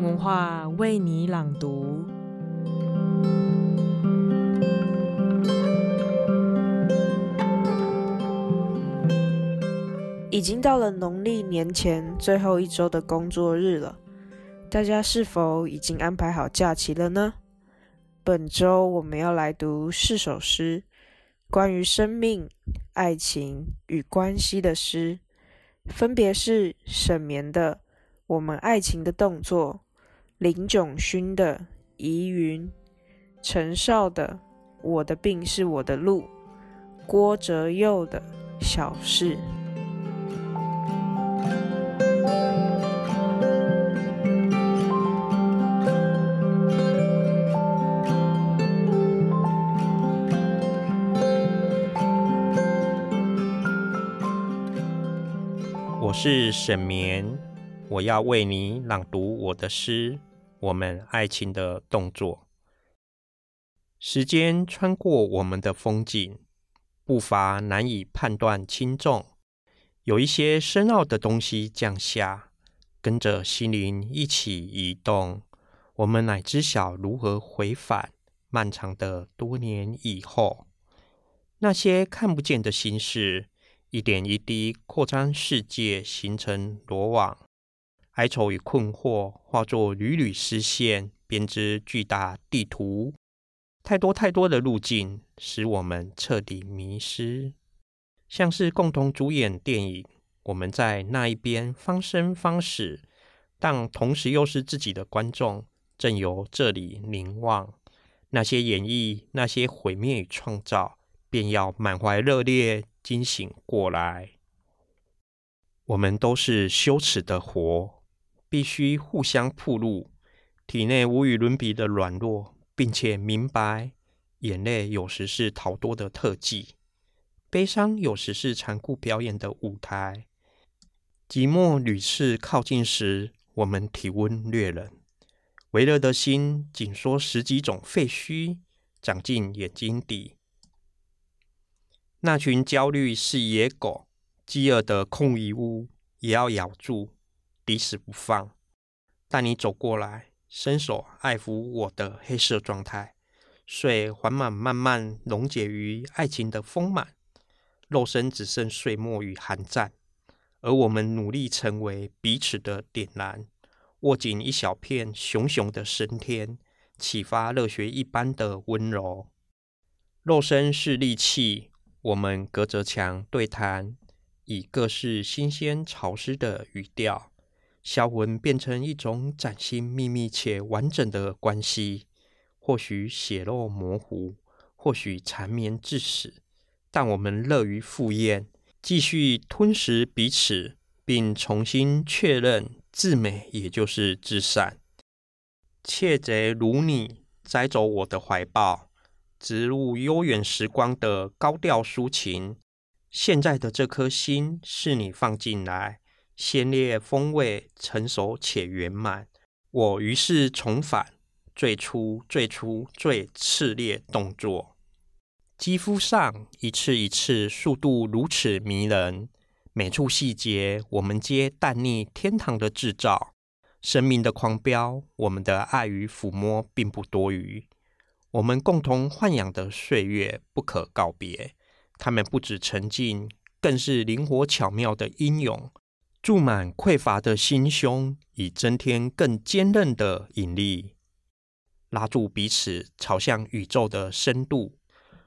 文化为你朗读。已经到了农历年前最后一周的工作日了，大家是否已经安排好假期了呢？本周我们要来读四首诗，关于生命、爱情与关系的诗，分别是沈眠的《我们爱情的动作》，林炯勋的《疑云》，陈少的《我的病是我的路》，郭哲佑的《小事》。我是沈绵，我要为你朗读我的诗《我们爱情的动作》。时间穿过我们的风景，步伐难以判断轻重。有一些深奥的东西降下，跟着心灵一起移动。我们乃知晓如何回返漫长的多年以后，那些看不见的心事。一点一滴扩张世界，形成罗网。哀愁与困惑化作缕缕丝线，编织巨大地图。太多太多的路径，使我们彻底迷失。像是共同主演电影，我们在那一边方生方死，但同时又是自己的观众，正由这里凝望。那些演绎，那些毁灭与创造，便要满怀热烈。惊醒过来，我们都是羞耻的活，必须互相暴露体内无与伦比的软弱，并且明白，眼泪有时是逃脱的特技，悲伤有时是残酷表演的舞台。寂寞屡次靠近时，我们体温略冷，微热的心紧缩十几种废墟，长进眼睛底。那群焦虑是野狗，饥饿的空一屋也要咬住，抵死不放。但你走过来，伸手爱抚我的黑色状态，水缓慢慢慢溶解于爱情的丰满，肉身只剩碎末与寒战，而我们努力成为彼此的点燃，握紧一小片熊熊的升天，启发热血一般的温柔。肉身是利器。我们隔着墙对谈，以各式新鲜潮湿的语调，销魂变成一种崭新、秘密且完整的关系。或许血肉模糊，或许缠绵至死，但我们乐于赴宴，继续吞食彼此，并重新确认至美也就是至善。窃贼如你摘走我的怀抱。植入悠远时光的高调抒情，现在的这颗心是你放进来，鲜烈风味，成熟且圆满。我于是重返最初、最初最炽烈动作，肌肤上一次一次，速度如此迷人，每处细节我们皆淡腻天堂的制造，生命的狂飙，我们的爱与抚摸并不多余。我们共同豢养的岁月不可告别，他们不止沉静，更是灵活巧妙的英勇，注满匮乏的心胸，以增添更坚韧的引力，拉住彼此，朝向宇宙的深度。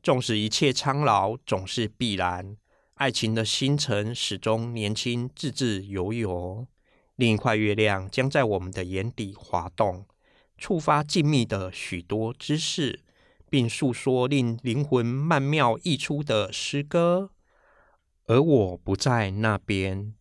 纵使一切苍老总是必然，爱情的星辰始终年轻，自自由由。另一块月亮将在我们的眼底滑动。触发静谧的许多知识，并诉说令灵魂曼妙溢出的诗歌。而我不在那边，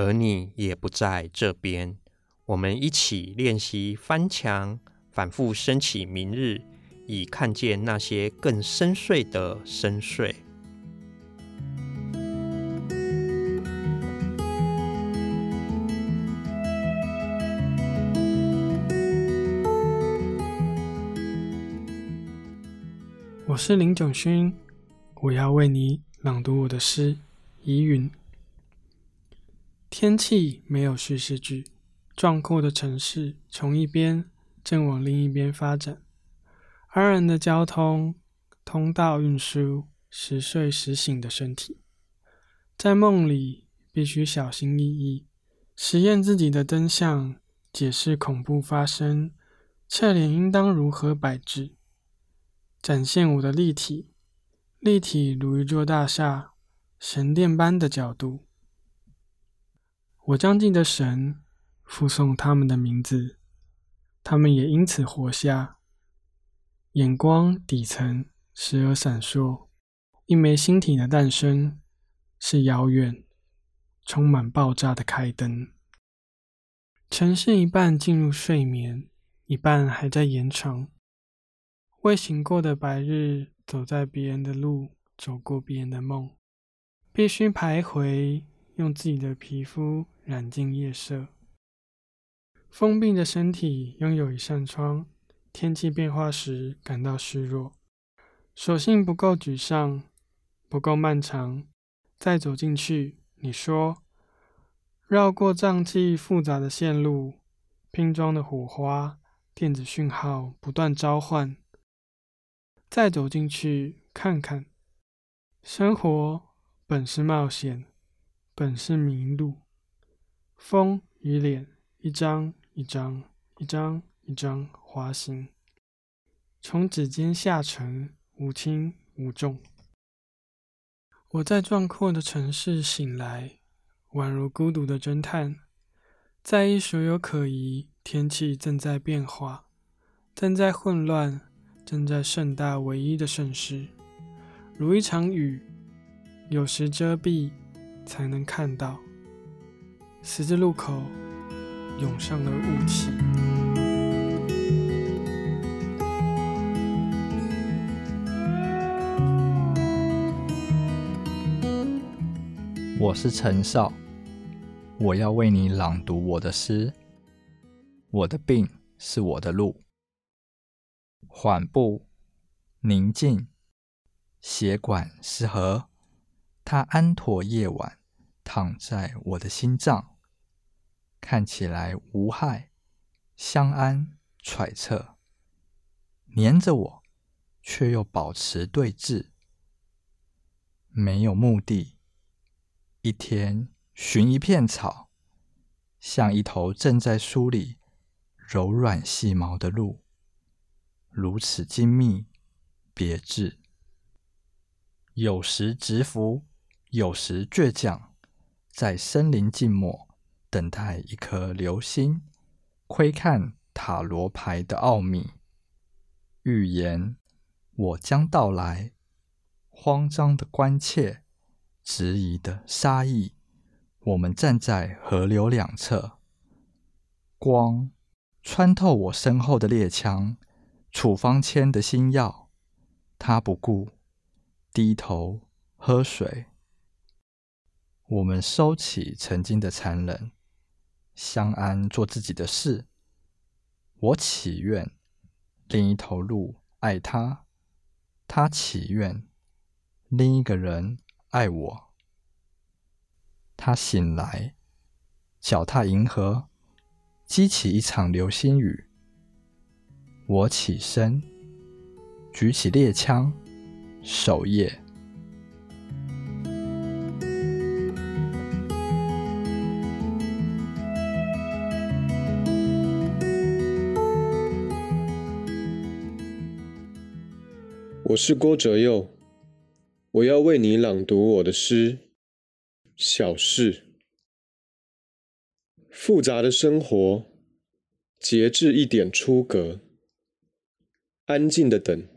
而你也不在这边。我们一起练习翻墙，反复升起明日，以看见那些更深邃的深邃。我是林炯勋，我要为你朗读我的诗《疑云》。天气没有叙事句，壮阔的城市从一边正往另一边发展，安然的交通、通道运输，时睡时醒的身体，在梦里必须小心翼翼，实验自己的灯像，解释恐怖发生，侧脸应当如何摆置，展现我的立体，立体如一座大厦，神殿般的角度。我将近的神附送他们的名字，他们也因此活下。眼光底层时而闪烁，一枚星体的诞生是遥远、充满爆炸的开灯。城市一半进入睡眠，一半还在延长。未醒过的白日，走在别人的路，走过别人的梦，必须徘徊，用自己的皮肤。染尽夜色，封闭的身体拥有一扇窗。天气变化时感到虚弱，所幸不够沮丧，不够漫长。再走进去，你说，绕过瘴气复杂的线路，拼装的火花，电子讯号不断召唤。再走进去看看，生活本是冒险，本是迷路。风与脸，一张一张，一张一张滑行，从指尖下沉，无轻无重。我在壮阔的城市醒来，宛如孤独的侦探，在意所有可疑。天气正在变化，正在混乱，正在盛大唯一的盛世，如一场雨，有时遮蔽，才能看到。十字路口涌上了雾气。我是陈少，我要为你朗读我的诗。我的病是我的路，缓步宁静，血管是河，它安妥夜晚躺在我的心脏。看起来无害，相安揣测，黏着我，却又保持对峙，没有目的。一天寻一片草，像一头正在梳理柔软细毛的鹿，如此精密别致。有时直伏，有时倔强，在森林静默。等待一颗流星，窥看塔罗牌的奥秘。预言我将到来，慌张的关切，质疑的杀意。我们站在河流两侧，光穿透我身后的猎枪，处方签的新药。他不顾，低头喝水。我们收起曾经的残忍。相安，做自己的事。我祈愿另一头鹿爱他，他祈愿另一个人爱我。他醒来，脚踏银河，激起一场流星雨。我起身，举起猎枪，守夜。我是郭哲佑，我要为你朗读我的诗《小事》。复杂的生活，节制一点出格，安静的等，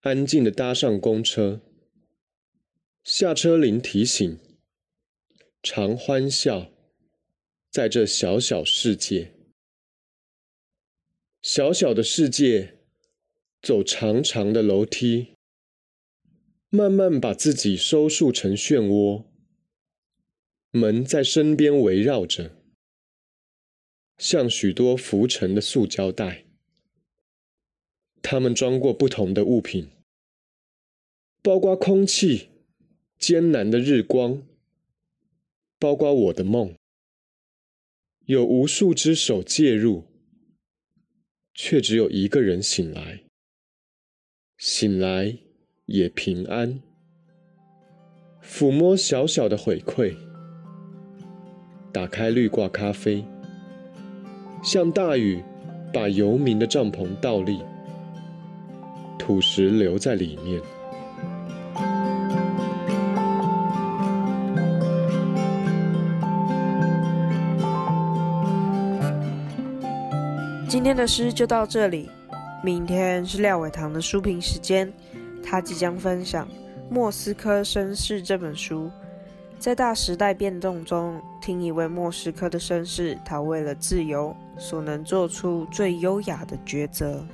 安静的搭上公车，下车铃提醒，常欢笑，在这小小世界，小小的世界。走长长的楼梯，慢慢把自己收束成漩涡。门在身边围绕着，像许多浮沉的塑胶袋。它们装过不同的物品，包括空气、艰难的日光，包括我的梦。有无数只手介入，却只有一个人醒来，醒来也平安。抚摸小小的回馈，打开绿挂咖啡，像大雨把游民的帐篷倒立，土石留在里面。今天的诗就到这里，明天是廖伟棠的书评时间，他即将分享《莫斯科绅士》这本书，在大时代变动中，听一位莫斯科的绅士，他为了自由所能做出最优雅的抉择。